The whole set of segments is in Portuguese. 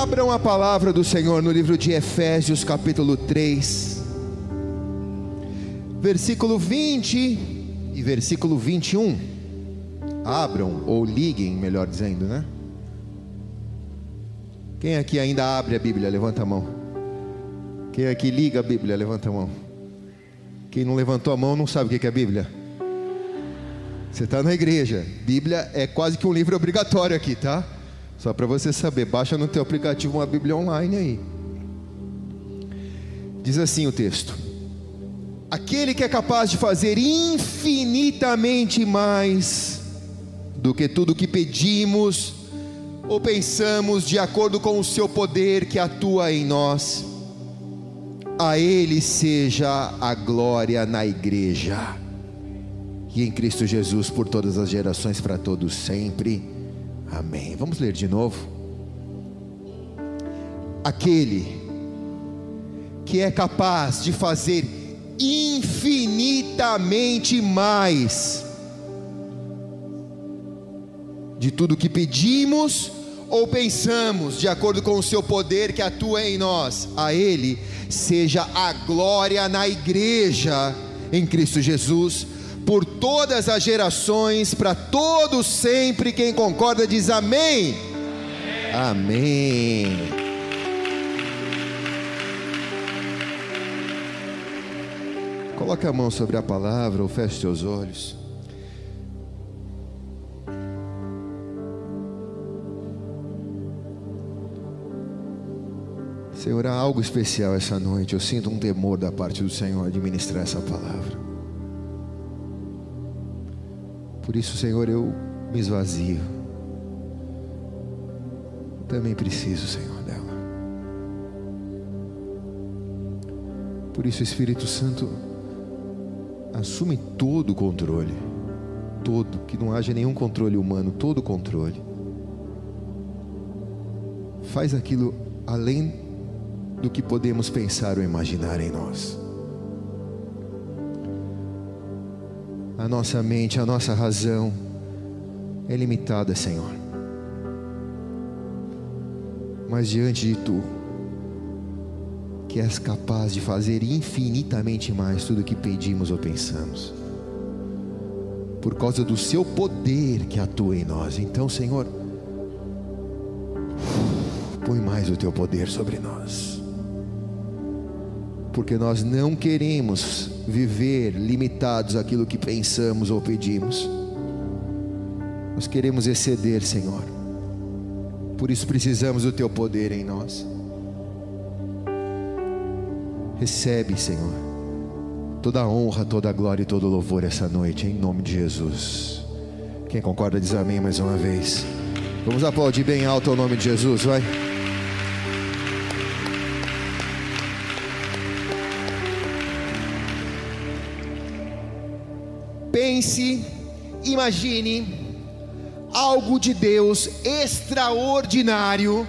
Abram a palavra do Senhor no livro de Efésios, capítulo 3, versículo 20 e versículo 21. Abram ou liguem, melhor dizendo, né? Quem aqui ainda abre a Bíblia? Levanta a mão. Quem aqui liga a Bíblia? Levanta a mão. Quem não levantou a mão não sabe o que é a Bíblia. Você está na igreja. Bíblia é quase que um livro obrigatório aqui, tá? Só para você saber. Baixa no teu aplicativo uma Bíblia online aí. Diz assim o texto: Aquele que é capaz de fazer infinitamente mais do que tudo que pedimos ou pensamos, de acordo com o seu poder que atua em nós, a Ele seja a glória na igreja e em Cristo Jesus por todas as gerações, para todos sempre. Amém. Vamos ler de novo. Aquele que é capaz de fazer infinitamente mais de tudo que pedimos ou pensamos, de acordo com o seu poder que atua em nós, a Ele seja a glória na igreja em Cristo Jesus por todas as gerações, para todos sempre. Quem concorda diz amém. Amém. amém. Coloque a mão sobre a palavra ou feche seus olhos. Senhor, há algo especial essa noite. Eu sinto um temor da parte do Senhor de ministrar essa palavra. Por isso, Senhor, eu me esvazio. Também preciso, Senhor, dela. Por isso, Espírito Santo, assume todo o controle. Todo, que não haja nenhum controle humano, todo o controle. Faz aquilo além do que podemos pensar ou imaginar em nós. Nossa mente, a nossa razão é limitada, Senhor. Mas diante de Tu, que és capaz de fazer infinitamente mais tudo o que pedimos ou pensamos, por causa do Seu poder que atua em nós. Então, Senhor, põe mais o Teu poder sobre nós porque nós não queremos viver limitados àquilo que pensamos ou pedimos. Nós queremos exceder, Senhor. Por isso precisamos do teu poder em nós. Recebe, Senhor, toda a honra, toda a glória e todo o louvor essa noite, em nome de Jesus. Quem concorda diz amém mais uma vez. Vamos aplaudir bem alto o nome de Jesus, vai. Pense, imagine algo de Deus extraordinário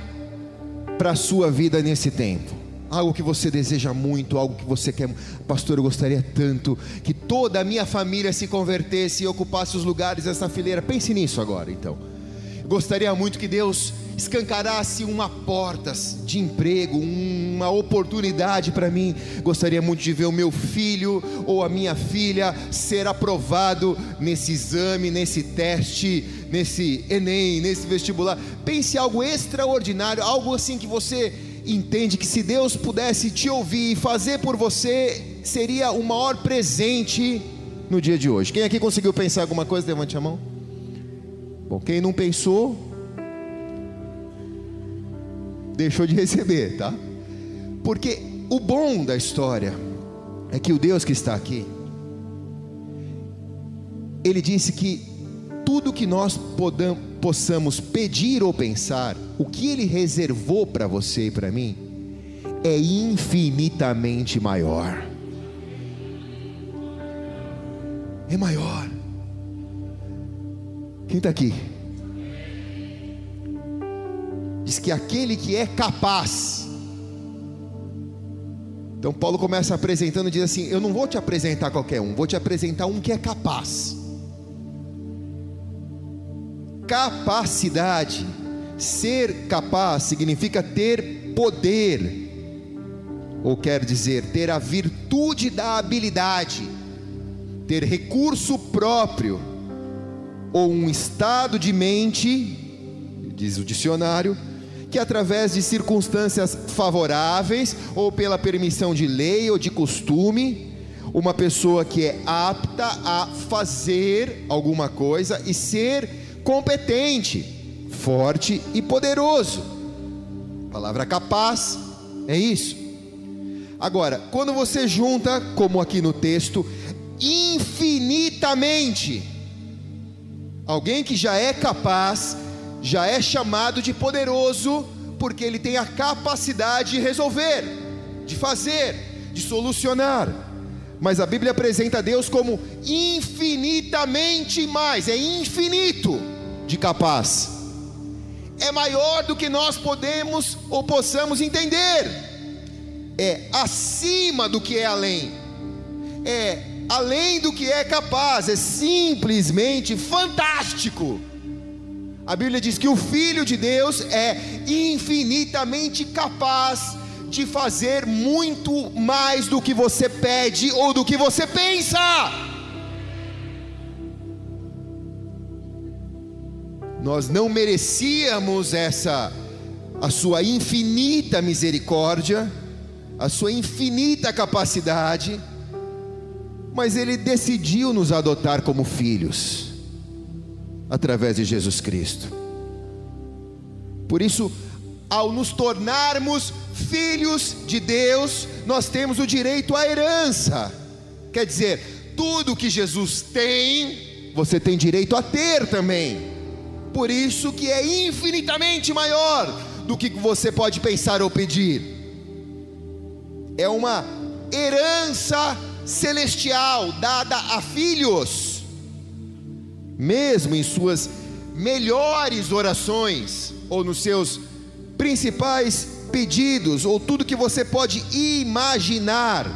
para a sua vida nesse tempo. Algo que você deseja muito, algo que você quer. Pastor, eu gostaria tanto que toda a minha família se convertesse e ocupasse os lugares dessa fileira. Pense nisso agora, então. Gostaria muito que Deus escancarasse uma porta de emprego, uma oportunidade para mim. Gostaria muito de ver o meu filho ou a minha filha ser aprovado nesse exame, nesse teste, nesse Enem, nesse vestibular. Pense algo extraordinário, algo assim que você entende que se Deus pudesse te ouvir e fazer por você, seria o maior presente no dia de hoje. Quem aqui conseguiu pensar alguma coisa? Levante a mão. Bom, quem não pensou, deixou de receber, tá? Porque o bom da história é que o Deus que está aqui, ele disse que tudo que nós podamos, possamos pedir ou pensar, o que ele reservou para você e para mim, é infinitamente maior. É maior. Quem está aqui? diz que aquele que é capaz. Então Paulo começa apresentando e diz assim: Eu não vou te apresentar qualquer um, vou te apresentar um que é capaz. Capacidade Ser capaz significa ter poder, ou quer dizer, ter a virtude da habilidade, ter recurso próprio, ou um estado de mente, diz o dicionário, que através de circunstâncias favoráveis, ou pela permissão de lei ou de costume, uma pessoa que é apta a fazer alguma coisa e ser competente, forte e poderoso. A palavra capaz é isso. Agora, quando você junta, como aqui no texto, infinitamente, alguém que já é capaz, já é chamado de poderoso, porque ele tem a capacidade de resolver, de fazer, de solucionar. Mas a Bíblia apresenta Deus como infinitamente mais, é infinito de capaz, é maior do que nós podemos ou possamos entender. É acima do que é além, é além do que é capaz, é simplesmente fantástico. A Bíblia diz que o Filho de Deus é infinitamente capaz de fazer muito mais do que você pede ou do que você pensa. Nós não merecíamos essa a sua infinita misericórdia, a sua infinita capacidade, mas Ele decidiu nos adotar como filhos, através de Jesus Cristo. Por isso, ao nos tornarmos filhos de Deus, nós temos o direito à herança. Quer dizer, tudo que Jesus tem, você tem direito a ter também. Por isso que é infinitamente maior do que você pode pensar ou pedir é uma herança celestial dada a filhos, mesmo em suas melhores orações, ou nos seus principais pedidos, ou tudo que você pode imaginar,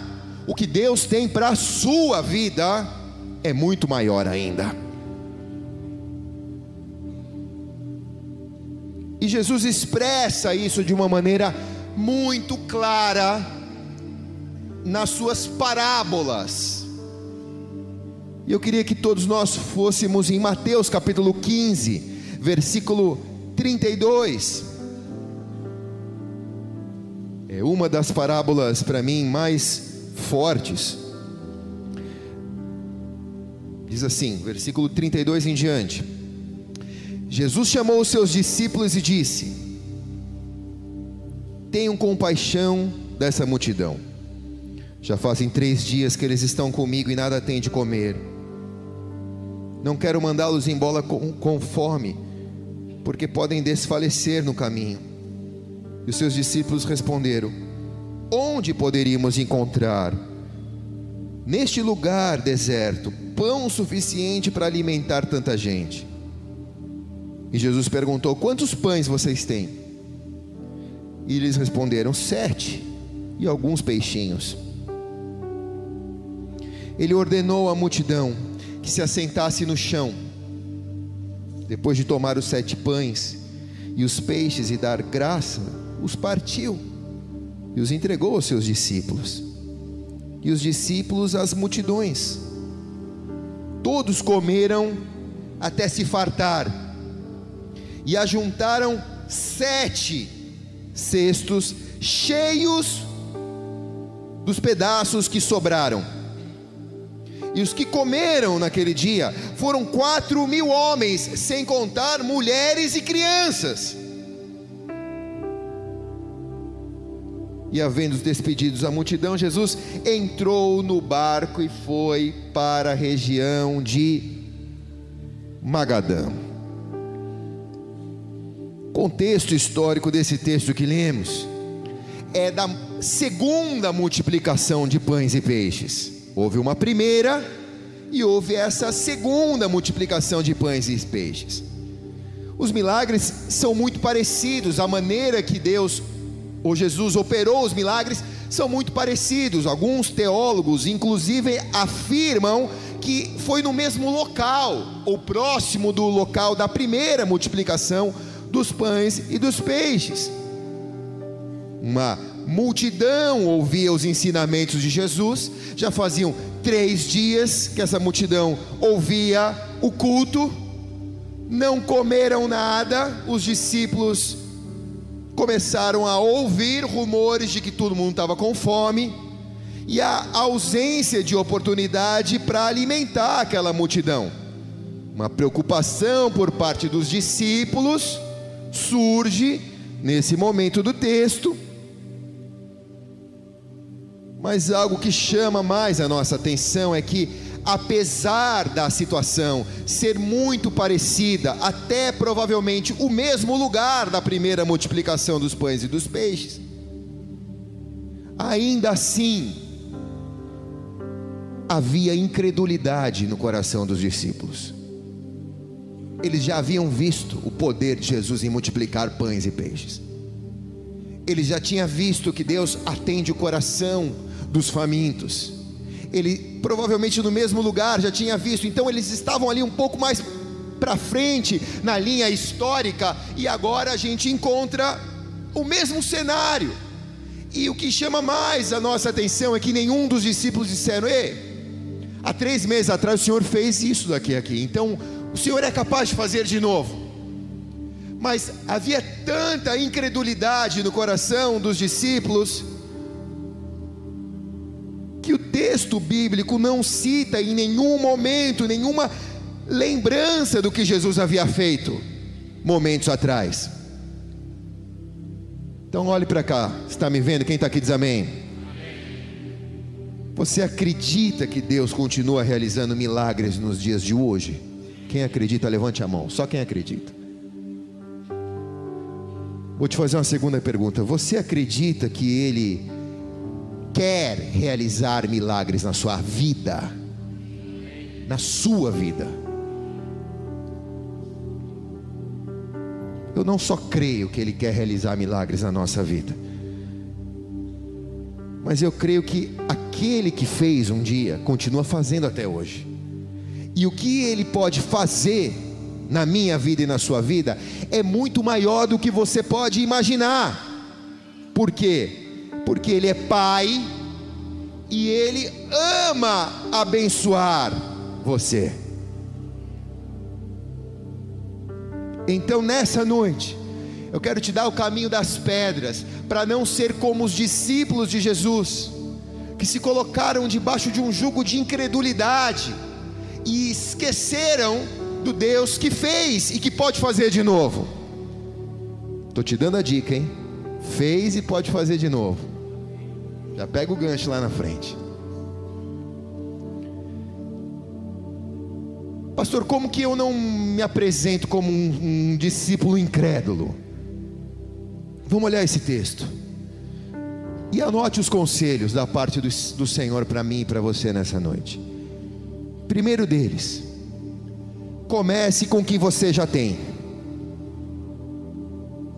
o que Deus tem para a sua vida é muito maior ainda. E Jesus expressa isso de uma maneira muito clara nas suas parábolas. E eu queria que todos nós fôssemos em Mateus capítulo 15, versículo 32. É uma das parábolas para mim mais fortes. Diz assim, versículo 32 em diante. Jesus chamou os seus discípulos e disse: Tenham compaixão dessa multidão já fazem três dias que eles estão comigo e nada têm de comer. Não quero mandá-los embora com, com fome, porque podem desfalecer no caminho. E os seus discípulos responderam: Onde poderíamos encontrar, neste lugar deserto, pão suficiente para alimentar tanta gente? E Jesus perguntou: Quantos pães vocês têm? E eles responderam: Sete, e alguns peixinhos ele ordenou à multidão que se assentasse no chão. Depois de tomar os sete pães e os peixes e dar graça, os partiu e os entregou aos seus discípulos. E os discípulos às multidões. Todos comeram até se fartar, e ajuntaram sete cestos cheios dos pedaços que sobraram. E os que comeram naquele dia foram quatro mil homens, sem contar mulheres e crianças. E havendo despedidos a multidão, Jesus entrou no barco e foi para a região de Magadã. Contexto histórico desse texto que lemos é da segunda multiplicação de pães e peixes. Houve uma primeira e houve essa segunda multiplicação de pães e peixes. Os milagres são muito parecidos, a maneira que Deus ou Jesus operou os milagres são muito parecidos. Alguns teólogos, inclusive, afirmam que foi no mesmo local, ou próximo do local da primeira multiplicação dos pães e dos peixes. Uma multidão ouvia os ensinamentos de Jesus, já faziam três dias que essa multidão ouvia o culto, não comeram nada, os discípulos começaram a ouvir rumores de que todo mundo estava com fome, e a ausência de oportunidade para alimentar aquela multidão. Uma preocupação por parte dos discípulos surge nesse momento do texto, mas algo que chama mais a nossa atenção é que, apesar da situação ser muito parecida, até provavelmente o mesmo lugar da primeira multiplicação dos pães e dos peixes, ainda assim havia incredulidade no coração dos discípulos. Eles já haviam visto o poder de Jesus em multiplicar pães e peixes. Eles já tinham visto que Deus atende o coração dos famintos. Ele provavelmente no mesmo lugar já tinha visto, então eles estavam ali um pouco mais para frente na linha histórica e agora a gente encontra o mesmo cenário. E o que chama mais a nossa atenção é que nenhum dos discípulos disseram: Ei, há três meses atrás o Senhor fez isso daqui aqui, então o Senhor é capaz de fazer de novo. Mas havia tanta incredulidade no coração dos discípulos que o texto bíblico não cita em nenhum momento, nenhuma lembrança do que Jesus havia feito momentos atrás. Então olhe para cá, está me vendo? Quem está aqui diz amém. Você acredita que Deus continua realizando milagres nos dias de hoje? Quem acredita, levante a mão. Só quem acredita. Vou te fazer uma segunda pergunta. Você acredita que Ele quer realizar milagres na sua vida, na sua vida. Eu não só creio que Ele quer realizar milagres na nossa vida, mas eu creio que aquele que fez um dia continua fazendo até hoje, e o que Ele pode fazer na minha vida e na sua vida é muito maior do que você pode imaginar. Por quê? Porque Ele é Pai e Ele ama abençoar você. Então, nessa noite, eu quero te dar o caminho das pedras, para não ser como os discípulos de Jesus, que se colocaram debaixo de um jugo de incredulidade e esqueceram do Deus que fez e que pode fazer de novo. Estou te dando a dica, hein? Fez e pode fazer de novo. Já pega o gancho lá na frente. Pastor, como que eu não me apresento como um, um discípulo incrédulo? Vamos olhar esse texto. E anote os conselhos da parte do, do Senhor para mim e para você nessa noite. Primeiro deles, comece com o que você já tem.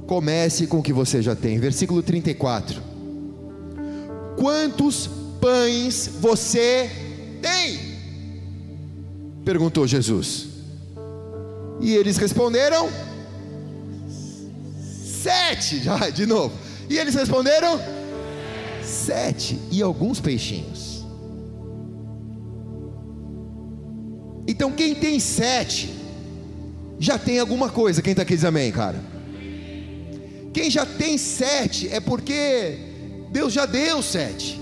Comece com o que você já tem. Versículo 34. Quantos pães você tem? Perguntou Jesus. E eles responderam: Sete. Já, de novo. E eles responderam: Sete. E alguns peixinhos. Então, quem tem sete, já tem alguma coisa. Quem está aqui diz amém, cara? Quem já tem sete é porque Deus já deu sete.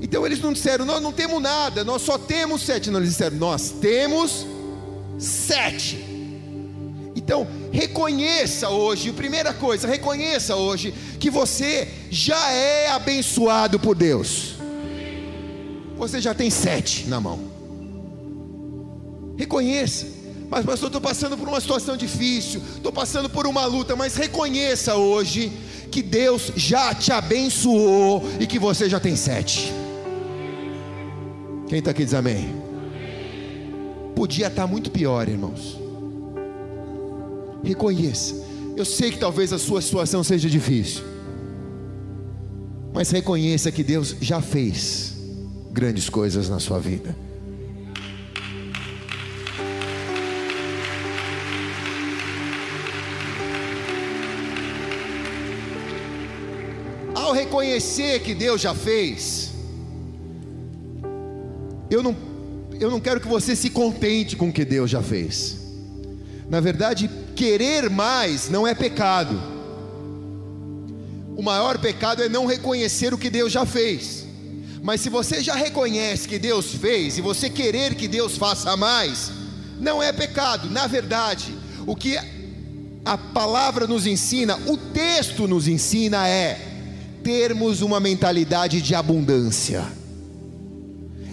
Então eles não disseram, nós não temos nada, nós só temos sete. Não, eles disseram, nós temos sete. Então, reconheça hoje, primeira coisa, reconheça hoje que você já é abençoado por Deus. Você já tem sete na mão. Reconheça. Mas, pastor, estou passando por uma situação difícil, estou passando por uma luta, mas reconheça hoje que Deus já te abençoou e que você já tem sete. Quem está aqui diz amém? Podia estar tá muito pior, irmãos. Reconheça. Eu sei que talvez a sua situação seja difícil, mas reconheça que Deus já fez grandes coisas na sua vida. Reconhecer que Deus já fez, eu não, eu não quero que você se contente com o que Deus já fez. Na verdade, querer mais não é pecado. O maior pecado é não reconhecer o que Deus já fez. Mas se você já reconhece que Deus fez e você querer que Deus faça mais, não é pecado. Na verdade, o que a palavra nos ensina, o texto nos ensina é termos uma mentalidade de abundância.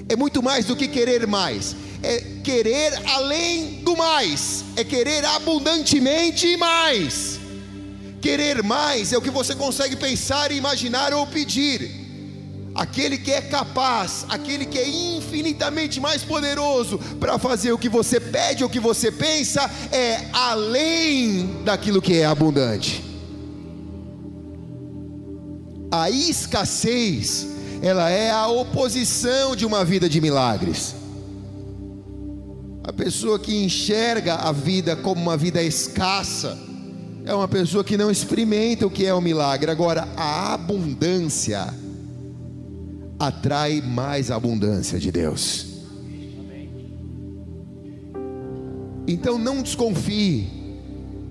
É muito mais do que querer mais, é querer além do mais, é querer abundantemente mais. Querer mais é o que você consegue pensar, imaginar ou pedir aquele que é capaz, aquele que é infinitamente mais poderoso para fazer o que você pede ou o que você pensa, é além daquilo que é abundante. A escassez, ela é a oposição de uma vida de milagres. A pessoa que enxerga a vida como uma vida escassa, é uma pessoa que não experimenta o que é o milagre. Agora, a abundância, atrai mais abundância de Deus. Então não desconfie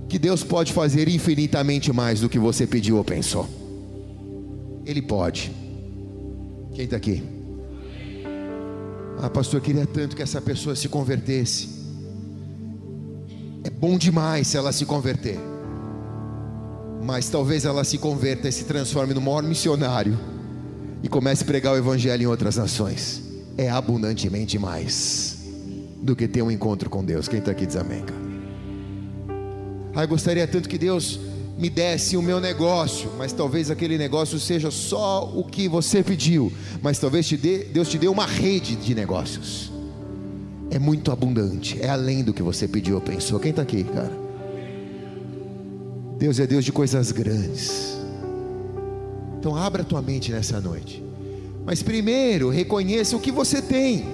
que Deus pode fazer infinitamente mais do que você pediu ou pensou. Ele pode. Quem está aqui? Ah, pastor, eu queria tanto que essa pessoa se convertesse. É bom demais se ela se converter. Mas talvez ela se converta e se transforme no maior missionário e comece a pregar o evangelho em outras nações. É abundantemente mais do que ter um encontro com Deus. Quem está aqui diz amém, cara. Ah, eu gostaria tanto que Deus me desse o meu negócio, mas talvez aquele negócio seja só o que você pediu, mas talvez te dê, Deus te dê uma rede de negócios. É muito abundante, é além do que você pediu ou pensou. Quem está aqui, cara? Deus é Deus de coisas grandes. Então abra tua mente nessa noite. Mas primeiro, reconheça o que você tem.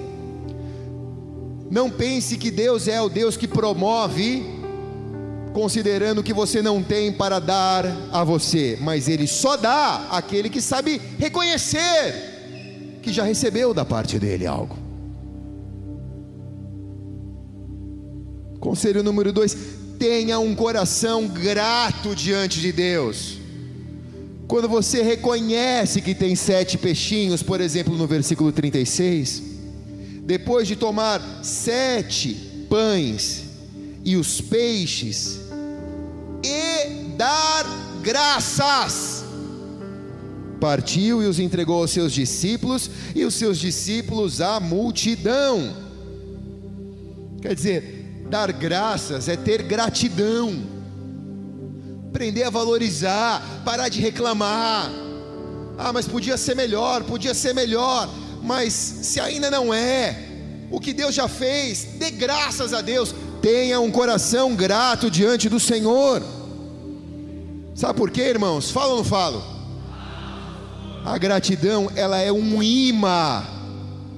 Não pense que Deus é o Deus que promove, considerando que você não tem para dar a você, mas Ele só dá àquele que sabe reconhecer que já recebeu da parte dele algo. Conselho número dois: tenha um coração grato diante de Deus. Quando você reconhece que tem sete peixinhos, por exemplo, no versículo 36, depois de tomar sete pães e os peixes, e dar graças, partiu e os entregou aos seus discípulos, e os seus discípulos à multidão. Quer dizer, dar graças é ter gratidão aprender a valorizar, parar de reclamar. Ah, mas podia ser melhor, podia ser melhor, mas se ainda não é, o que Deus já fez, dê graças a Deus, tenha um coração grato diante do Senhor. Sabe por quê, irmãos? Fala ou não falo? A gratidão, ela é um imã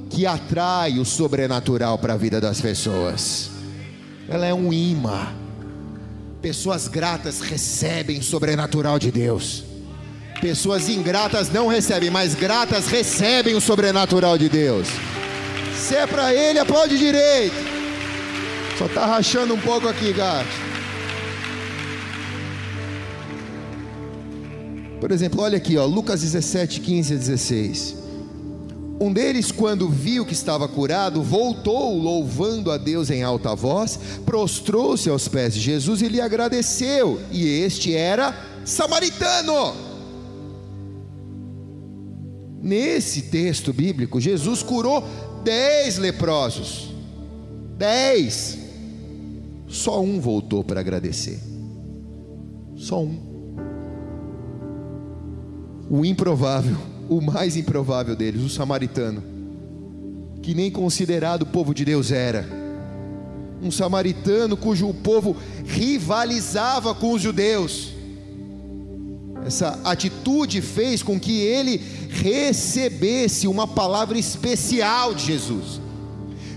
que atrai o sobrenatural para a vida das pessoas. Ela é um imã. Pessoas gratas recebem o sobrenatural de Deus. Pessoas ingratas não recebem, mas gratas recebem o sobrenatural de Deus. Se é para ele, aplaude direito. Só está rachando um pouco aqui, gato. Por exemplo, olha aqui, ó, Lucas 17, 15 a 16. Um deles, quando viu que estava curado, voltou louvando a Deus em alta voz, prostrou-se aos pés de Jesus e lhe agradeceu. E este era samaritano. Nesse texto bíblico, Jesus curou dez leprosos. Dez. Só um voltou para agradecer. Só um. O improvável o mais improvável deles, o samaritano, que nem considerado povo de Deus era. Um samaritano cujo povo rivalizava com os judeus. Essa atitude fez com que ele recebesse uma palavra especial de Jesus.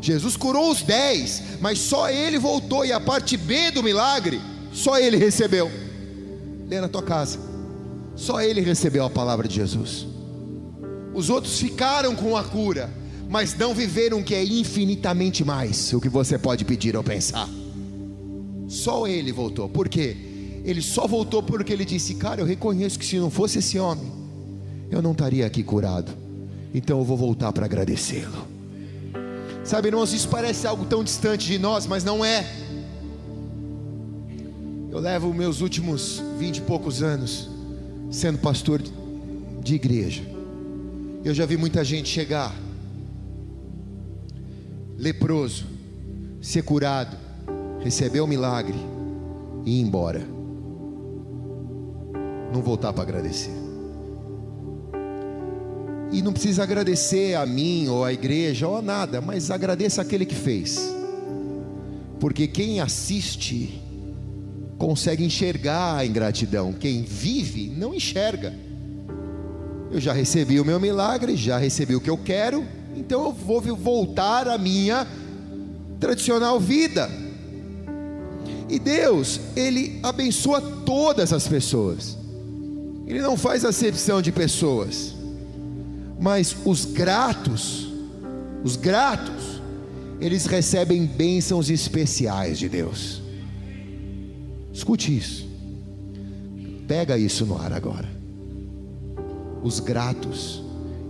Jesus curou os dez, mas só ele voltou, e a parte B do milagre, só ele recebeu. Lê na tua casa. Só ele recebeu a palavra de Jesus. Os outros ficaram com a cura, mas não viveram o que é infinitamente mais o que você pode pedir ou pensar. Só ele voltou. Por quê? Ele só voltou porque ele disse: Cara, eu reconheço que se não fosse esse homem, eu não estaria aqui curado. Então eu vou voltar para agradecê-lo. Sabe, irmãos, isso parece algo tão distante de nós, mas não é. Eu levo meus últimos vinte e poucos anos sendo pastor de igreja. Eu já vi muita gente chegar leproso, ser curado, receber o milagre e ir embora. Não voltar para agradecer. E não precisa agradecer a mim ou a igreja ou a nada, mas agradeça aquele que fez. Porque quem assiste consegue enxergar a ingratidão, quem vive não enxerga. Eu já recebi o meu milagre, já recebi o que eu quero, então eu vou voltar à minha tradicional vida. E Deus, Ele abençoa todas as pessoas, Ele não faz acepção de pessoas mas os gratos, os gratos, eles recebem bênçãos especiais de Deus. Escute isso, pega isso no ar agora. Os gratos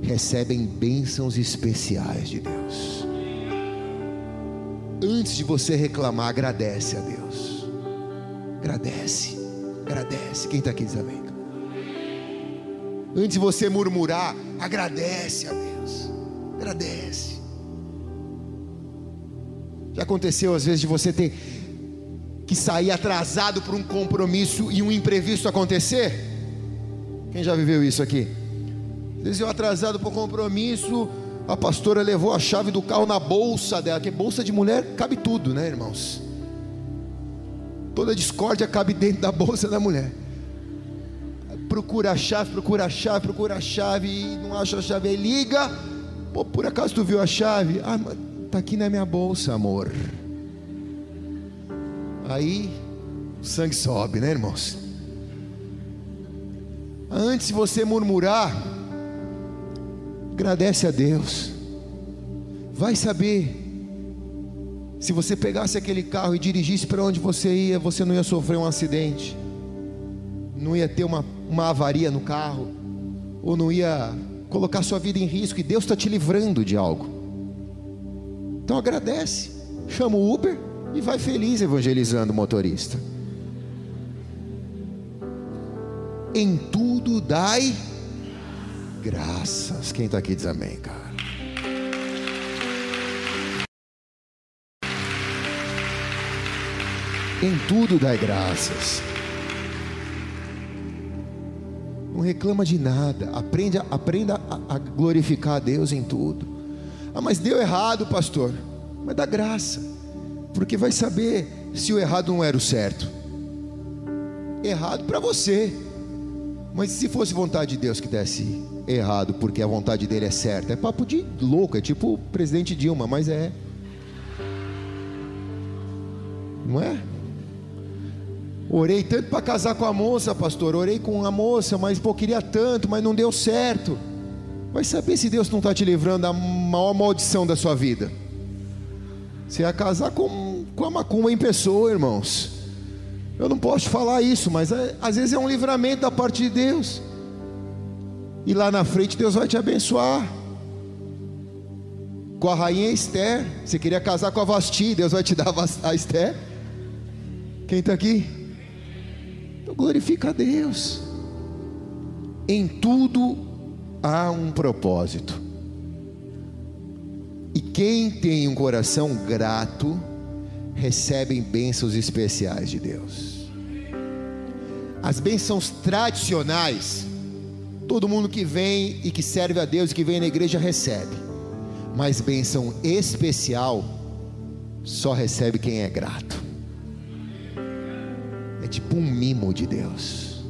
recebem bênçãos especiais de Deus. Antes de você reclamar, agradece a Deus. Agradece, agradece. Quem está aqui diz amém? Antes de você murmurar, agradece a Deus. Agradece. Já aconteceu às vezes de você ter que sair atrasado por um compromisso e um imprevisto acontecer? Quem já viveu isso aqui? Às vezes eu atrasado por compromisso, a pastora levou a chave do carro na bolsa dela, que bolsa de mulher cabe tudo, né, irmãos? Toda discórdia cabe dentro da bolsa da mulher procura a chave, procura a chave, procura a chave e não acha a chave, aí liga. Pô, por acaso tu viu a chave? Ah, tá aqui na minha bolsa, amor. Aí o sangue sobe, né, irmãos? Antes de você murmurar, agradece a Deus. Vai saber. Se você pegasse aquele carro e dirigisse para onde você ia, você não ia sofrer um acidente não ia ter uma, uma avaria no carro, ou não ia colocar sua vida em risco, e Deus está te livrando de algo. Então agradece, chama o Uber e vai feliz evangelizando o motorista. Em tudo dai graças. Quem está aqui diz amém, cara. Em tudo dai graças não reclama de nada, aprenda, a glorificar a Deus em tudo. Ah, mas deu errado, pastor. Mas dá graça, porque vai saber se o errado não era o certo. Errado para você, mas se fosse vontade de Deus que desse errado, porque a vontade dele é certa, é papo de louco, é tipo o presidente Dilma, mas é. Não é? Orei tanto para casar com a moça, pastor. Orei com a moça, mas pô, queria tanto, mas não deu certo. Vai saber se Deus não está te livrando da maior maldição da sua vida. Você ia casar com, com a macumba em pessoa, irmãos. Eu não posso falar isso, mas é, às vezes é um livramento da parte de Deus. E lá na frente Deus vai te abençoar. Com a rainha Esther. Você queria casar com a Vasti, Deus vai te dar a Esther. Quem está aqui? Então glorifica a Deus. Em tudo há um propósito. E quem tem um coração grato, recebe bênçãos especiais de Deus. As bênçãos tradicionais, todo mundo que vem e que serve a Deus e que vem na igreja recebe. Mas bênção especial só recebe quem é grato tipo um mimo de Deus.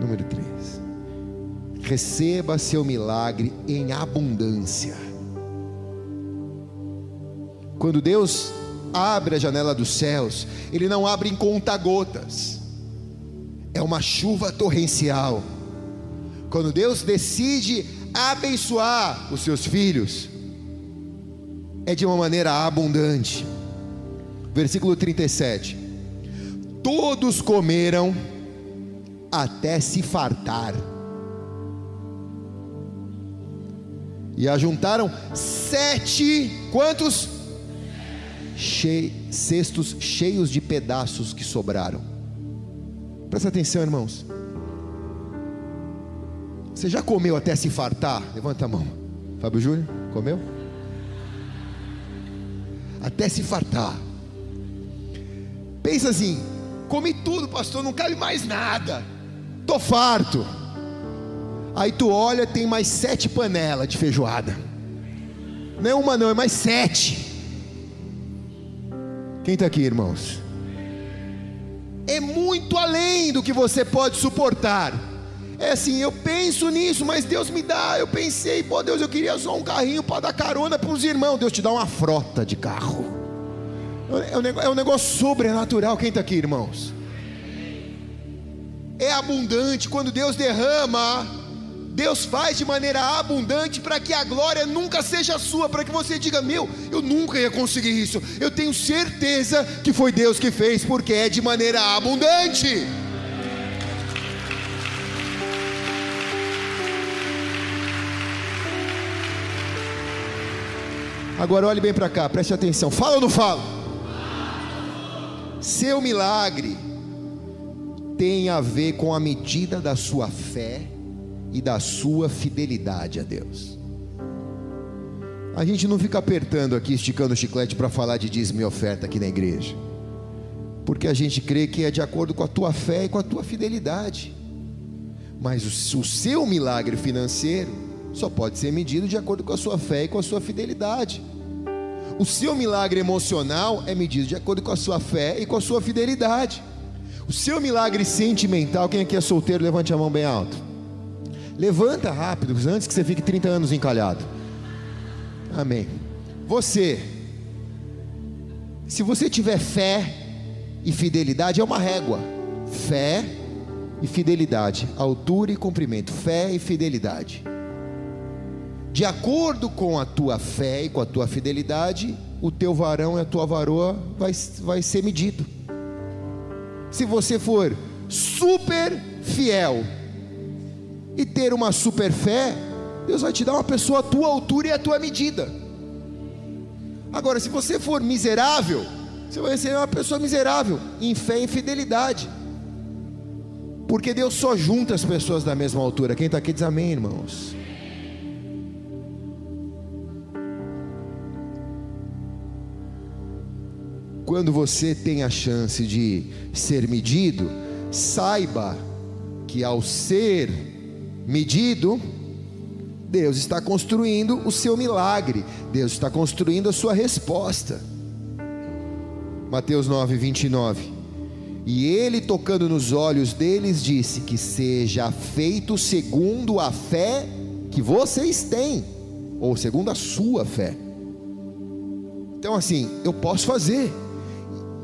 Número 3. Receba seu milagre em abundância. Quando Deus abre a janela dos céus, Ele não abre em conta-gotas, é uma chuva torrencial. Quando Deus decide abençoar os seus filhos, é de uma maneira abundante. Versículo 37: Todos comeram até se fartar, e ajuntaram sete, quantos? Che, cestos cheios de pedaços que sobraram. Presta atenção, irmãos. Você já comeu até se fartar? Levanta a mão. Fábio Júnior, comeu? Até se fartar. Pensa assim: comi tudo, pastor, não cabe mais nada. Tô farto. Aí tu olha, tem mais sete panelas de feijoada. Não é uma, não, é mais sete. Quem está aqui, irmãos? É muito além do que você pode suportar. É assim, eu penso nisso, mas Deus me dá. Eu pensei, pô, Deus, eu queria só um carrinho para dar carona para os irmãos. Deus te dá uma frota de carro. É um, é negócio sobrenatural. Quem está aqui, irmãos? É abundante quando Deus derrama. Deus faz de maneira abundante para que a glória nunca seja sua, para que você diga: Meu, eu nunca ia conseguir isso. Eu tenho certeza que foi Deus que fez, porque é de maneira abundante. Agora olhe bem para cá, preste atenção. Fala ou não fala? Seu milagre tem a ver com a medida da sua fé e da sua fidelidade a Deus. A gente não fica apertando aqui, esticando o chiclete para falar de dízimo e oferta aqui na igreja, porque a gente crê que é de acordo com a tua fé e com a tua fidelidade. Mas o, o seu milagre financeiro só pode ser medido de acordo com a sua fé e com a sua fidelidade. O seu milagre emocional é medido de acordo com a sua fé e com a sua fidelidade. O seu milagre sentimental, quem aqui é solteiro, levante a mão bem alto. Levanta rápido, antes que você fique 30 anos encalhado. Amém. Você, se você tiver fé e fidelidade, é uma régua. Fé e fidelidade, altura e comprimento, fé e fidelidade de acordo com a tua fé e com a tua fidelidade, o teu varão e a tua varoa vai, vai ser medido. Se você for super fiel e ter uma super fé, Deus vai te dar uma pessoa à tua altura e à tua medida. Agora, se você for miserável, você vai ser uma pessoa miserável em fé e fidelidade. Porque Deus só junta as pessoas da mesma altura. Quem está aqui diz amém, irmãos. quando você tem a chance de ser medido, saiba que ao ser medido, Deus está construindo o seu milagre, Deus está construindo a sua resposta. Mateus 9, 29. E ele, tocando nos olhos deles, disse: Que seja feito segundo a fé que vocês têm, ou segundo a sua fé. Então, assim, eu posso fazer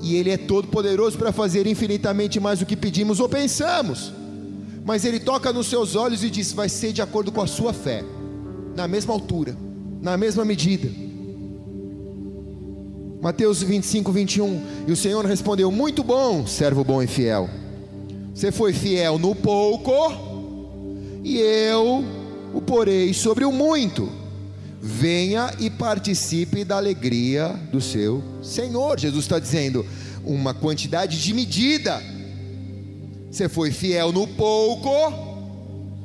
e Ele é todo poderoso para fazer infinitamente mais do que pedimos ou pensamos. Mas Ele toca nos seus olhos e diz: vai ser de acordo com a sua fé, na mesma altura, na mesma medida. Mateus 25, 21. E o Senhor respondeu: Muito bom, servo bom e fiel. Você foi fiel no pouco, e eu o porei sobre o muito. Venha e participe da alegria do seu Senhor. Jesus está dizendo uma quantidade de medida. Você foi fiel no pouco,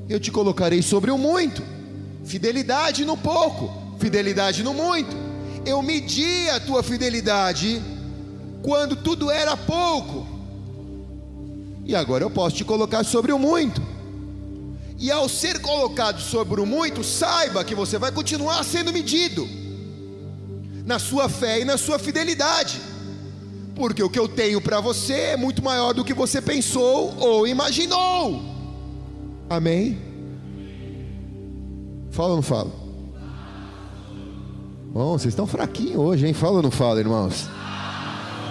eu te colocarei sobre o muito. Fidelidade no pouco, fidelidade no muito. Eu medi a tua fidelidade quando tudo era pouco. E agora eu posso te colocar sobre o muito. E ao ser colocado sobre o muito, saiba que você vai continuar sendo medido na sua fé e na sua fidelidade, porque o que eu tenho para você é muito maior do que você pensou ou imaginou. Amém? Fala ou não fala? Bom, vocês estão fraquinhos hoje, hein? Fala ou não fala, irmãos?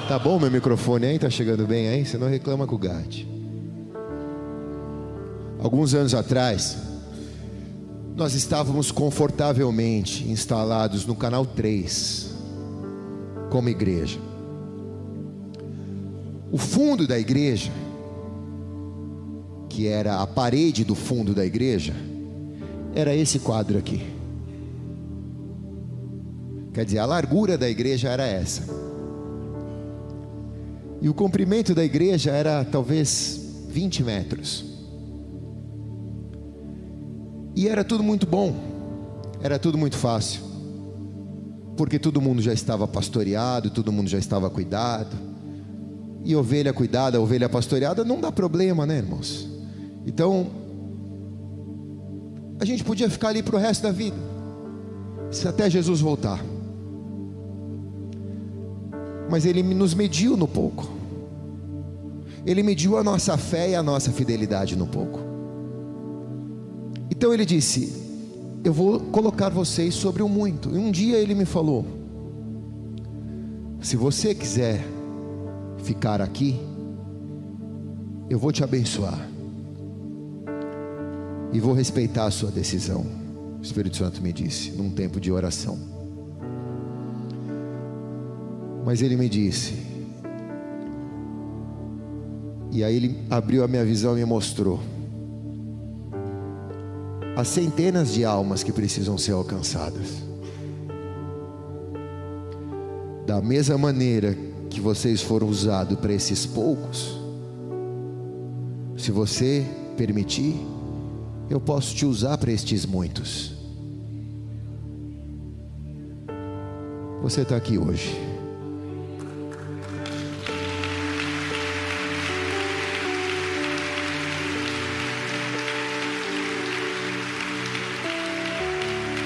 Tá bom meu microfone aí? Tá chegando bem aí? Você não reclama com o GAT. Alguns anos atrás, nós estávamos confortavelmente instalados no canal 3, como igreja. O fundo da igreja, que era a parede do fundo da igreja, era esse quadro aqui. Quer dizer, a largura da igreja era essa. E o comprimento da igreja era talvez 20 metros. E era tudo muito bom, era tudo muito fácil, porque todo mundo já estava pastoreado, todo mundo já estava cuidado, e ovelha cuidada, ovelha pastoreada não dá problema, né, irmãos? Então, a gente podia ficar ali para o resto da vida, se até Jesus voltar. Mas Ele nos mediu no pouco, Ele mediu a nossa fé e a nossa fidelidade no pouco. Então ele disse: Eu vou colocar vocês sobre o muito. E um dia ele me falou: Se você quiser ficar aqui, eu vou te abençoar. E vou respeitar a sua decisão. O Espírito Santo me disse, num tempo de oração. Mas ele me disse, e aí ele abriu a minha visão e me mostrou as centenas de almas que precisam ser alcançadas. Da mesma maneira que vocês foram usados para esses poucos, se você permitir, eu posso te usar para estes muitos. Você está aqui hoje.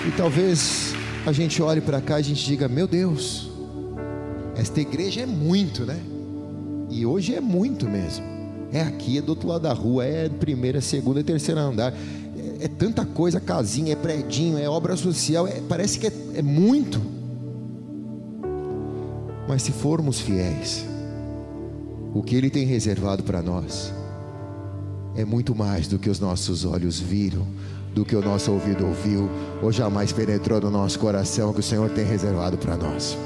E talvez a gente olhe para cá e a gente diga: Meu Deus, esta igreja é muito, né? E hoje é muito mesmo. É aqui, é do outro lado da rua, é primeira, segunda e terceira andar. É, é tanta coisa, casinha, é predinho, é obra social, é, parece que é, é muito. Mas se formos fiéis, o que Ele tem reservado para nós é muito mais do que os nossos olhos viram, do que o nosso ouvido ouviu, ou jamais penetrou no nosso coração que o Senhor tem reservado para nós.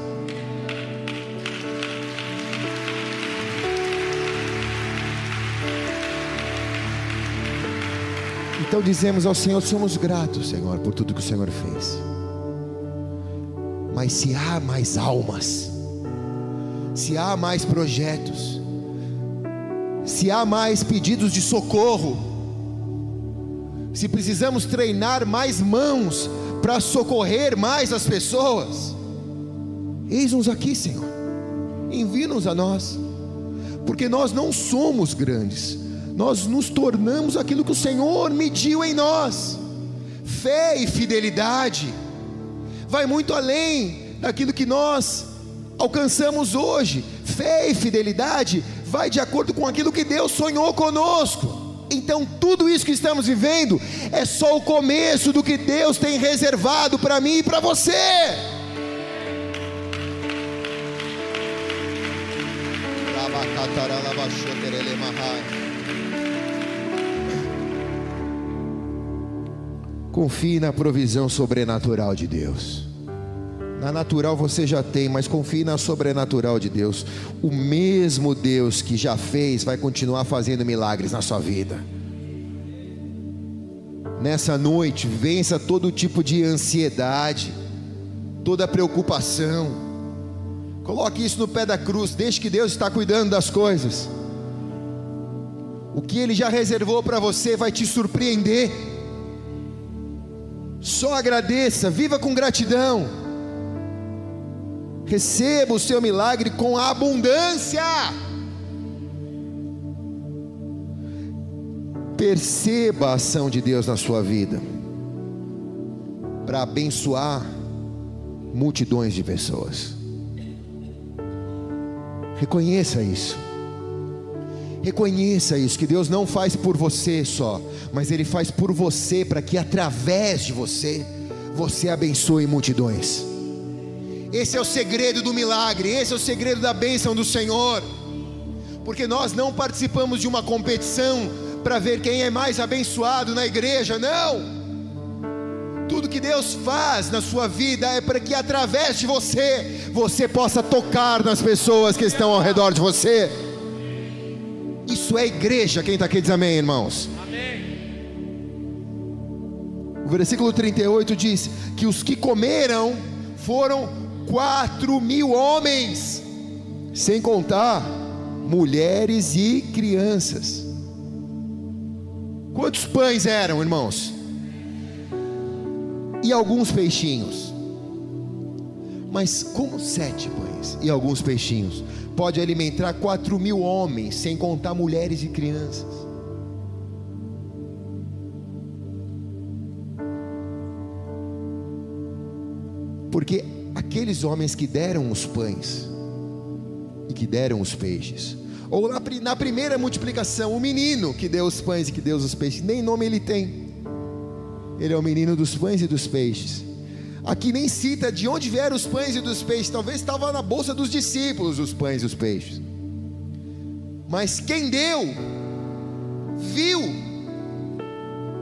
Então dizemos ao Senhor: somos gratos, Senhor, por tudo que o Senhor fez. Mas se há mais almas, se há mais projetos, se há mais pedidos de socorro, se precisamos treinar mais mãos para socorrer mais as pessoas, eis-nos aqui, Senhor, envia-nos a nós, porque nós não somos grandes, nós nos tornamos aquilo que o Senhor mediu em nós. Fé e fidelidade vai muito além daquilo que nós alcançamos hoje. Fé e fidelidade vai de acordo com aquilo que Deus sonhou conosco. Então, tudo isso que estamos vivendo é só o começo do que Deus tem reservado para mim e para você. Confie na provisão sobrenatural de Deus. Na natural você já tem, mas confie na sobrenatural de Deus. O mesmo Deus que já fez vai continuar fazendo milagres na sua vida. Nessa noite, vença todo tipo de ansiedade, toda preocupação. Coloque isso no pé da cruz, deixe que Deus está cuidando das coisas. O que Ele já reservou para você vai te surpreender. Só agradeça, viva com gratidão. Receba o seu milagre com abundância. Perceba a ação de Deus na sua vida para abençoar multidões de pessoas. Reconheça isso. Reconheça isso, que Deus não faz por você só, mas Ele faz por você, para que através de você, você abençoe multidões. Esse é o segredo do milagre, esse é o segredo da bênção do Senhor. Porque nós não participamos de uma competição para ver quem é mais abençoado na igreja, não. Tudo que Deus faz na sua vida é para que através de você, você possa tocar nas pessoas que estão ao redor de você. Isso é igreja. Quem está aqui diz amém, irmãos. Amém. O versículo 38 diz que os que comeram foram quatro mil homens, sem contar mulheres e crianças. Quantos pães eram, irmãos? E alguns peixinhos. Mas como sete pães e alguns peixinhos pode alimentar quatro mil homens, sem contar mulheres e crianças? Porque aqueles homens que deram os pães e que deram os peixes, ou na, na, primeira multiplicação, o menino que deu os pães e que deu os peixes, nem nome ele tem. Ele é o menino dos pães e dos peixes. Aqui nem cita de onde vieram os pães e dos peixes, talvez estava na bolsa dos discípulos os pães e os peixes. Mas quem deu, viu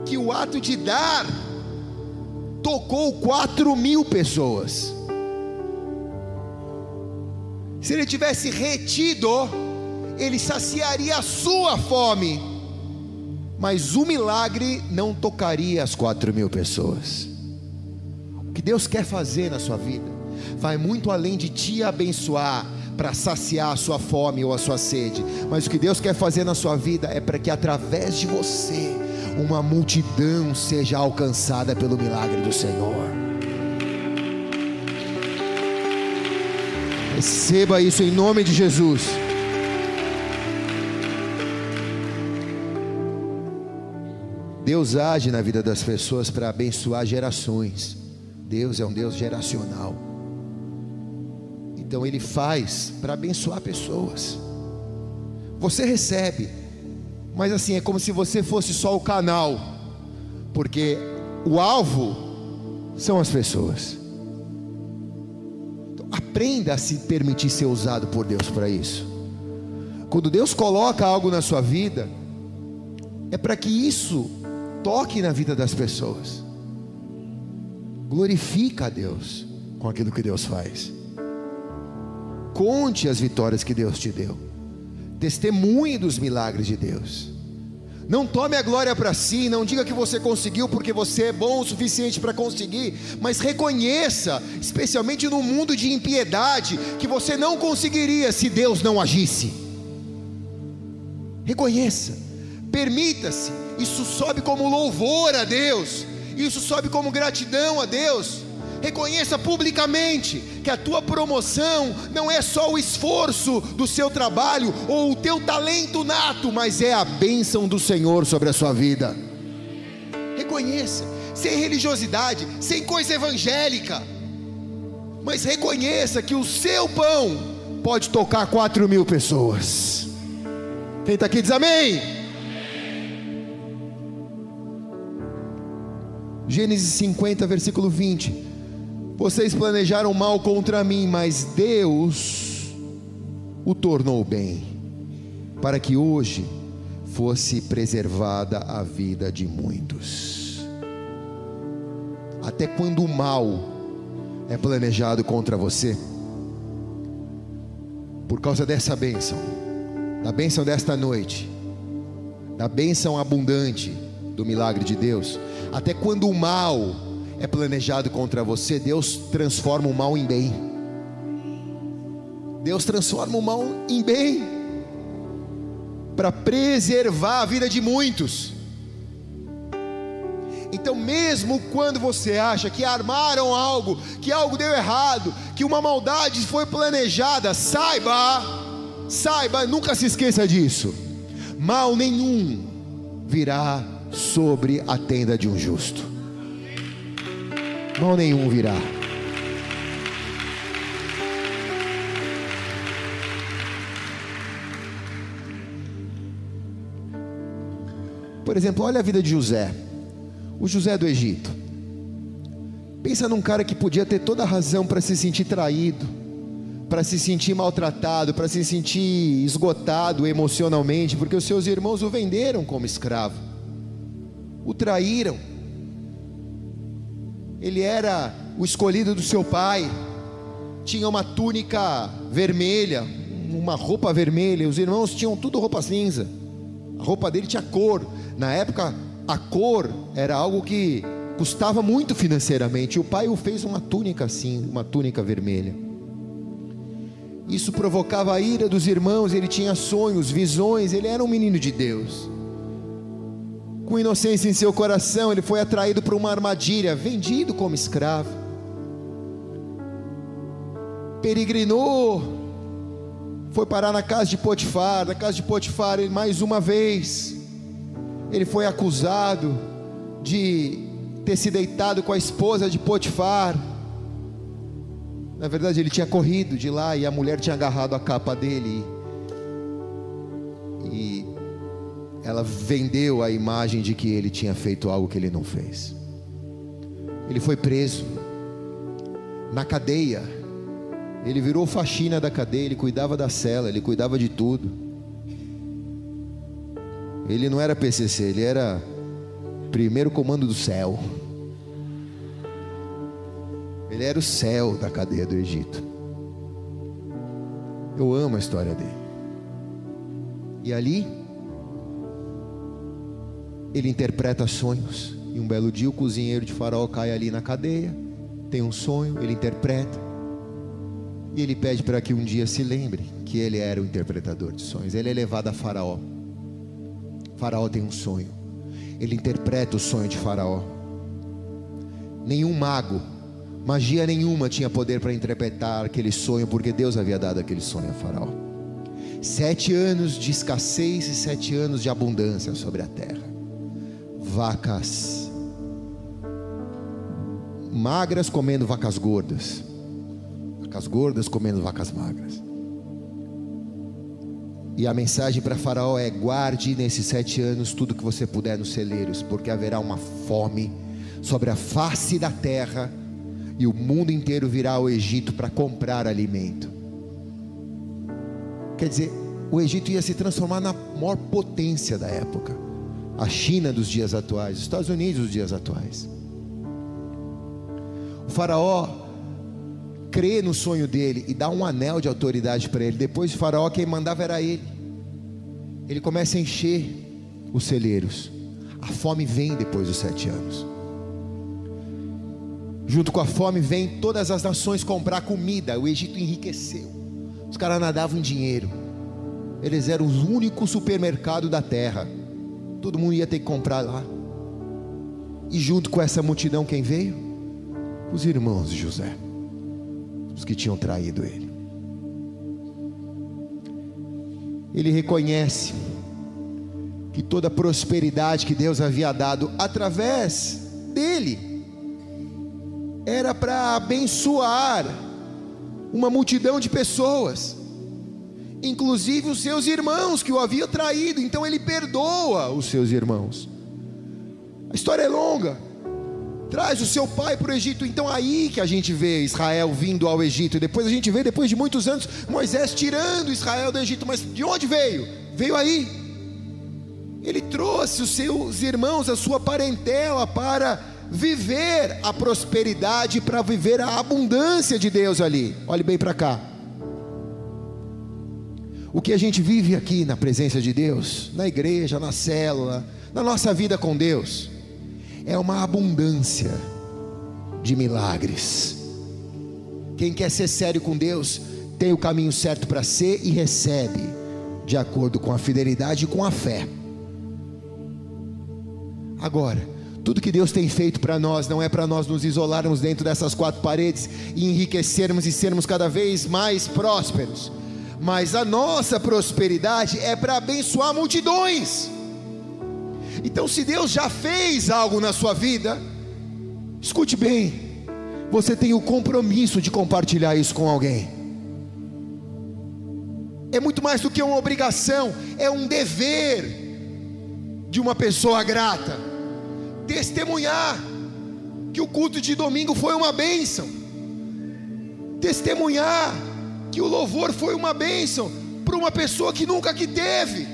que o ato de dar tocou quatro mil pessoas. Se ele tivesse retido, ele saciaria a sua fome, mas o milagre não tocaria as quatro mil pessoas. O que Deus quer fazer na sua vida vai muito além de te abençoar para saciar a sua fome ou a sua sede, mas o que Deus quer fazer na sua vida é para que através de você uma multidão seja alcançada pelo milagre do Senhor. Receba isso em nome de Jesus. Deus age na vida das pessoas para abençoar gerações. Deus é um Deus geracional. Então Ele faz para abençoar pessoas. Você recebe mas assim, é como se você fosse só o canal, porque o alvo são as pessoas. Então, aprenda a se permitir ser usado por Deus para isso. Quando Deus coloca algo na sua vida, é para que isso toque na vida das pessoas. Glorifica a Deus com aquilo que Deus faz. Conte as vitórias que Deus te deu. Testemunhe dos milagres de Deus. Não tome a glória para si, não diga que você conseguiu porque você é bom o suficiente para conseguir, mas reconheça, especialmente no mundo de impiedade, que você não conseguiria se Deus não agisse. Reconheça, permita-se, isso sobe como louvor a Deus, isso sobe como gratidão a Deus. Reconheça publicamente que a tua promoção não é só o esforço do seu trabalho ou o teu talento nato, mas é a bênção do Senhor sobre a sua vida. Reconheça, sem religiosidade, sem coisa evangélica, mas reconheça que o seu pão pode tocar quatro mil pessoas. Quem está aqui diz amém. Gênesis 50, versículo 20. Vocês planejaram mal contra mim, mas Deus o tornou bem, para que hoje fosse preservada a vida de muitos. Até quando o mal é planejado contra você, por causa dessa bênção, da bênção desta noite, da bênção abundante do milagre de Deus, até quando o mal é planejado contra você, Deus transforma o mal em bem. Deus transforma o mal em bem para preservar a vida de muitos. Então, mesmo quando você acha que armaram algo, que algo deu errado, que uma maldade foi planejada, saiba, saiba, nunca se esqueça disso. Mal nenhum virá sobre a tenda de um justo mal nenhum virá. Por exemplo, olha a vida de José, o José do Egito. Pensa num cara que podia ter toda a razão para se sentir traído, para se sentir maltratado, para se sentir esgotado emocionalmente, porque os seus irmãos o venderam como escravo, o traíram. Ele era o escolhido do seu pai, tinha uma túnica vermelha, uma roupa vermelha, os irmãos tinham tudo roupa cinza, a roupa dele tinha cor, na época a cor era algo que custava muito financeiramente, o pai o fez uma túnica assim, uma túnica vermelha. Isso provocava a ira dos irmãos, ele tinha sonhos, visões, ele era um menino de Deus. Com inocência em seu coração, ele foi atraído para uma armadilha, vendido como escravo. Peregrinou, foi parar na casa de Potifar, na casa de Potifar, ele mais uma vez, ele foi acusado de ter se deitado com a esposa de Potifar. Na verdade, ele tinha corrido de lá e a mulher tinha agarrado a capa dele. Ela vendeu a imagem de que ele tinha feito algo que ele não fez. Ele foi preso na cadeia. Ele virou faxina da cadeia, ele cuidava da cela, ele cuidava de tudo. Ele não era PCC, ele era primeiro comando do céu. Ele era o céu da cadeia do Egito. Eu amo a história dele. E ali, ele interpreta sonhos. E um belo dia, o cozinheiro de Faraó cai ali na cadeia, tem um sonho, ele interpreta. E ele pede para que um dia se lembre que ele era o interpretador de sonhos. Ele é levado a Faraó. Faraó tem um sonho. Ele interpreta o sonho de Faraó. Nenhum mago Magia nenhuma tinha poder para interpretar aquele sonho, porque Deus havia dado aquele sonho a Faraó. Sete anos de escassez e sete anos de abundância sobre a terra. Vacas magras comendo vacas gordas, vacas gordas comendo vacas magras. E a mensagem para Faraó é: guarde nesses sete anos tudo que você puder nos celeiros, porque haverá uma fome sobre a face da terra e o mundo inteiro virá ao Egito para comprar alimento. Quer dizer, o Egito ia se transformar na maior potência da época, a China dos dias atuais, os Estados Unidos dos dias atuais. O Faraó crê no sonho dele e dá um anel de autoridade para ele. Depois de Faraó, quem mandava era ele. Ele começa a encher os celeiros. A fome vem depois dos sete anos. Junto com a fome vem todas as nações comprar comida. O Egito enriqueceu. Os caras nadavam em dinheiro. Eles eram os únicos supermercados da terra. Todo mundo ia ter que comprar lá. E junto com essa multidão, quem veio? Os irmãos de José, os que tinham traído ele. Ele reconhece que toda a prosperidade que Deus havia dado através dele era para abençoar uma multidão de pessoas, inclusive os seus irmãos que o haviam traído, então ele perdoa os seus irmãos. A história é longa. Traz o seu pai para o Egito, então aí que a gente vê Israel vindo ao Egito, depois a gente vê, depois de muitos anos, Moisés tirando Israel do Egito, mas de onde veio? Veio aí. Ele trouxe os seus irmãos, a sua parentela para viver a prosperidade, para viver a abundância de Deus ali. Olhe bem para cá. O que a gente vive aqui na presença de Deus, na igreja, na célula, na nossa vida com Deus, é uma abundância de milagres. Quem quer ser sério com Deus, tem o caminho certo para ser e recebe, de acordo com a fidelidade e com a fé. Agora, tudo que Deus tem feito para nós não é para nós nos isolarmos dentro dessas quatro paredes e enriquecermos e sermos cada vez mais prósperos, mas a nossa prosperidade é para abençoar multidões. Então, se Deus já fez algo na sua vida, escute bem, você tem o compromisso de compartilhar isso com alguém. É muito mais do que uma obrigação, é um dever de uma pessoa grata testemunhar que o culto de domingo foi uma bênção, testemunhar que o louvor foi uma bênção para uma pessoa que nunca que teve.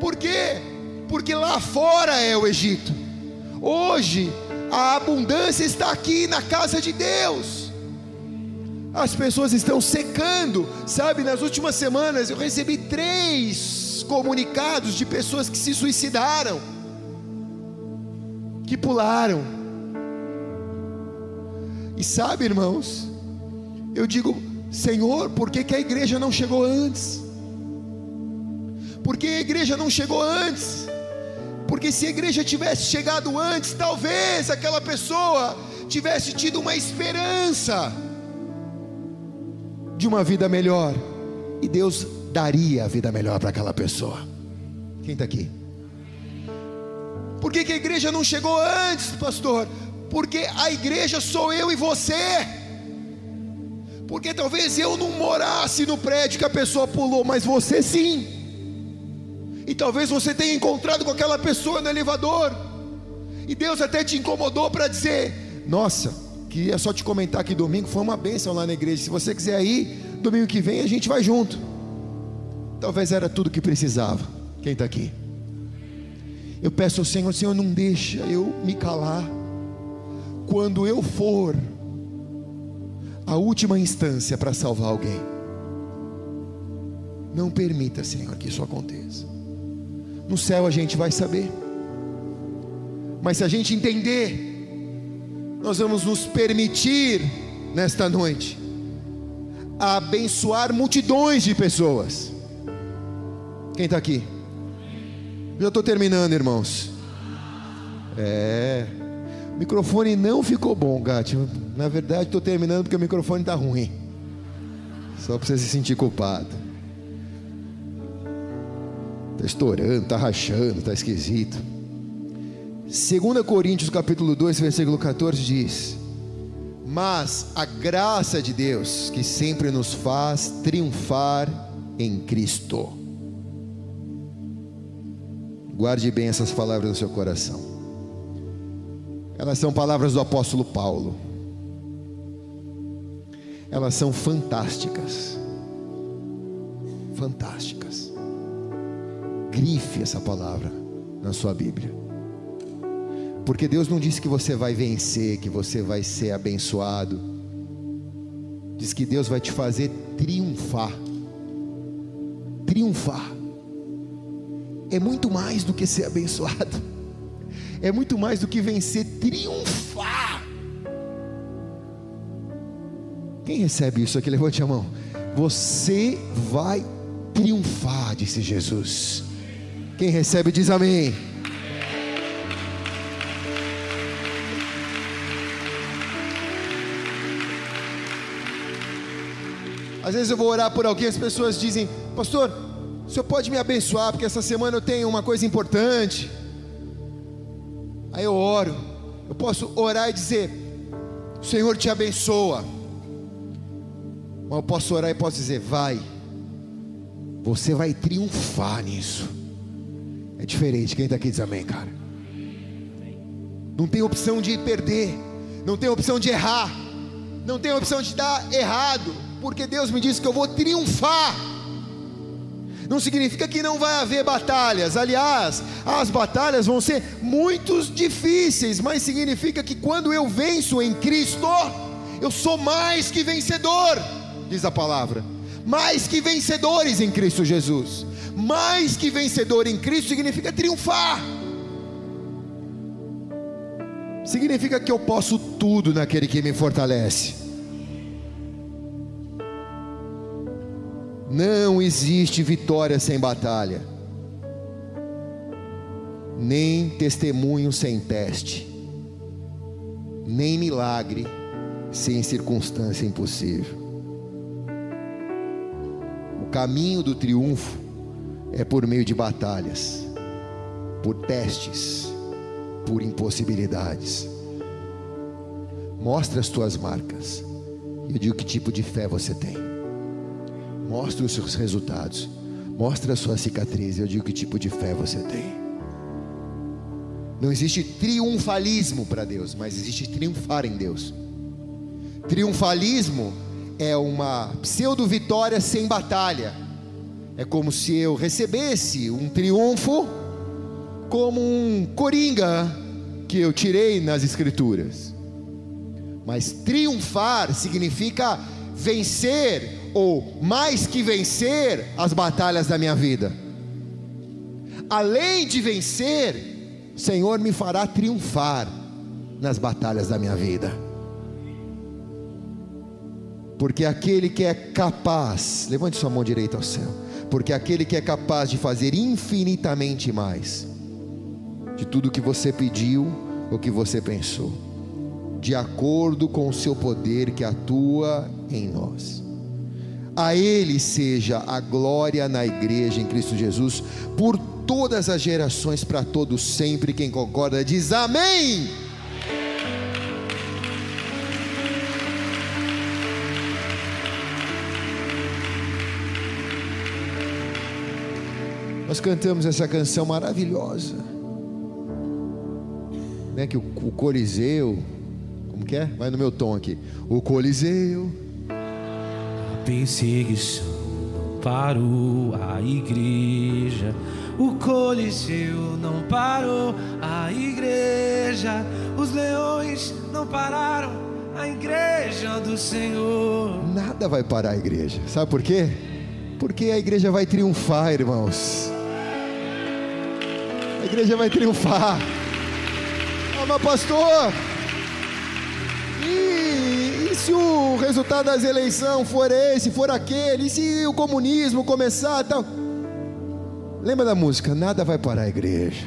Por quê? Porque lá fora é o Egito. Hoje a abundância está aqui na casa de Deus. As pessoas estão secando, sabe? Nas últimas semanas eu recebi três comunicados de pessoas que se suicidaram, que pularam. E sabe, irmãos, eu digo, Senhor, por que, que a igreja não chegou antes? Por que a igreja não chegou antes? Porque se a igreja tivesse chegado antes, talvez aquela pessoa tivesse tido uma esperança de uma vida melhor, e Deus daria a vida melhor para aquela pessoa. Quem está aqui? Por que, que a igreja não chegou antes, pastor? Porque a igreja sou eu e você. Porque talvez eu não morasse no prédio que a pessoa pulou, mas você sim. E talvez você tenha encontrado com aquela pessoa no elevador. E Deus até te incomodou para dizer: Nossa, queria só te comentar que domingo foi uma bênção lá na igreja. Se você quiser ir, domingo que vem a gente vai junto. Talvez era tudo que precisava. Quem está aqui? Eu peço ao Senhor, Senhor, não deixa eu me calar. Quando eu for a última instância para salvar alguém, não permita, Senhor, que isso aconteça. No céu a gente vai saber. Mas se a gente entender, nós vamos nos permitir nesta noite abençoar multidões de pessoas. Quem está aqui? Já estou terminando, irmãos. É. O microfone não ficou bom, Gatti. Na verdade, estou terminando porque o microfone está ruim. Só para você se sentir culpado. Está estourando, está rachando, está esquisito. 2 Coríntios capítulo 2, versículo 14 diz: Mas a graça de Deus, que sempre nos faz triunfar em Cristo. Guarde bem essas palavras no seu coração. Elas são palavras do apóstolo Paulo. Elas são fantásticas. Fantásticas grife essa palavra na sua Bíblia. Porque Deus não disse que você vai vencer, que você vai ser abençoado. Diz que Deus vai te fazer triunfar. Triunfar. É muito mais do que ser abençoado. É muito mais do que vencer, triunfar. Quem recebe isso aqui? Levante a mão. Você vai triunfar, disse Jesus. Quem recebe diz amém. Às vezes eu vou orar por alguém, as pessoas dizem, pastor, o senhor pode me abençoar, porque essa semana eu tenho uma coisa importante. Aí eu oro, eu posso orar e dizer, o Senhor te abençoa. Mas eu posso orar e posso dizer, vai, você vai triunfar nisso. É diferente. Quem está aqui diz amém, cara. Não tem opção de perder. Não tem opção de errar. Não tem opção de dar errado. Porque Deus me disse que eu vou triunfar. Não significa que não vai haver batalhas. Aliás, as batalhas vão ser muito difíceis. Mas significa que quando eu venço em Cristo, eu sou mais que vencedor. Diz a palavra. Mais que vencedores em Cristo Jesus mais que vencedor em Cristo significa triunfar. Significa que eu posso tudo naquele que me fortalece. Não existe vitória sem batalha, nem testemunho sem teste, nem milagre sem circunstância impossível. O caminho do triunfo é por meio de batalhas, por testes, por impossibilidades. Mostre as tuas marcas. Eu digo que tipo de fé você tem. Mostre os seus resultados. Mostre a sua cicatriz. Eu digo que tipo de fé você tem. Não existe triunfalismo para Deus, mas existe triunfar em Deus. Triunfalismo é uma pseudo-vitória sem batalha. É como se eu recebesse um triunfo como um coringa que eu tirei nas Escrituras. Mas triunfar significa vencer, ou mais que vencer, as batalhas da minha vida. Além de vencer, Senhor me fará triunfar nas batalhas da minha vida. Porque aquele que é capaz, levante sua mão direita ao céu, porque aquele que é capaz de fazer infinitamente mais de tudo que você pediu ou que você pensou, de acordo com o seu poder que atua em nós. A Ele seja a glória na igreja em Cristo Jesus, por todas as gerações, para todos sempre. Quem concorda diz amém. Nós cantamos essa canção maravilhosa, né? Que o, o Coliseu, como que é? Vai no meu tom aqui. O Coliseu. Perseguição não parou a igreja. O Coliseu não parou a igreja. Os leões não pararam a igreja do Senhor. Nada vai parar a igreja. Sabe por quê? Porque a igreja vai triunfar, irmãos. A igreja vai triunfar. Mas pastor, e se o resultado das eleições for esse, for aquele, e se o comunismo começar tal? Lembra da música? Nada vai parar a igreja.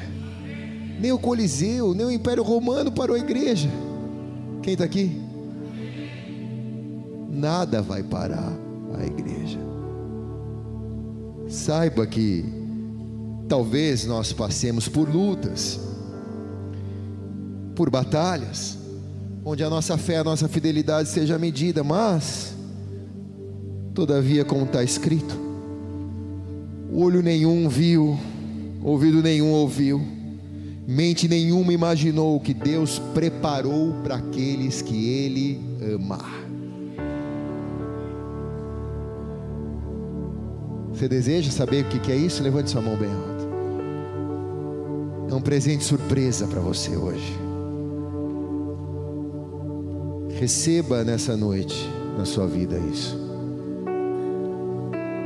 Nem o Coliseu, nem o Império Romano parou a igreja. Quem está aqui? Nada vai parar a igreja. Saiba que talvez nós passemos por lutas, por batalhas, onde a nossa fé, a nossa fidelidade seja medida, mas, todavia, como está escrito, olho nenhum viu, ouvido nenhum ouviu, mente nenhuma imaginou o que Deus preparou para aqueles que Ele ama. Você deseja saber o que é isso? Levante sua mão bem alta. É um presente surpresa para você hoje. Receba nessa noite, na sua vida, isso.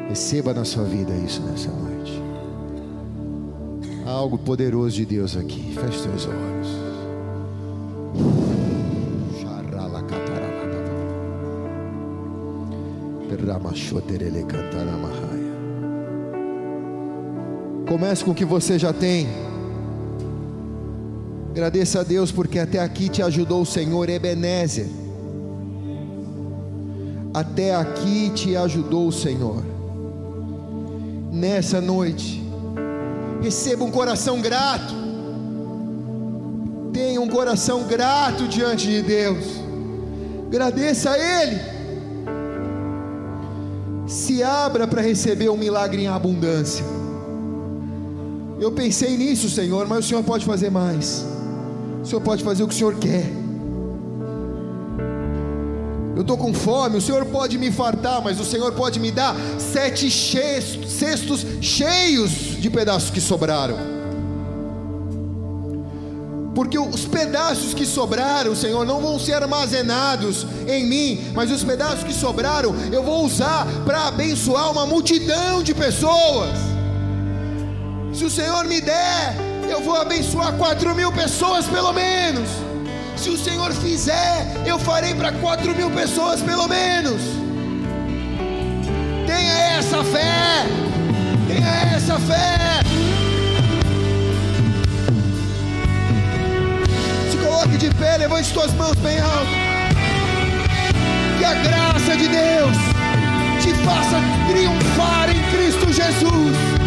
Receba na sua vida isso nessa noite. Há algo poderoso de Deus aqui. Feche seus olhos. Comece com o que você já tem. Agradeça a Deus porque até aqui te ajudou o Senhor Ebenezer. Até aqui te ajudou o Senhor. Nessa noite, receba um coração grato. Tenha um coração grato diante de Deus. Agradeça a Ele. Se abra para receber um milagre em abundância. Eu pensei nisso, Senhor, mas o Senhor pode fazer mais. O Senhor pode fazer o que o Senhor quer. Eu estou com fome, o Senhor pode me fartar, mas o Senhor pode me dar sete cestos cheios de pedaços que sobraram. Porque os pedaços que sobraram, Senhor, não vão ser armazenados em mim, mas os pedaços que sobraram eu vou usar para abençoar uma multidão de pessoas. Se o Senhor me der, eu vou abençoar quatro mil pessoas pelo menos. Se o Senhor fizer, eu farei para quatro mil pessoas pelo menos. Tenha essa fé. Tenha essa fé. Se coloque de pé, levante suas mãos bem alto. Que a graça de Deus te faça triunfar em Cristo Jesus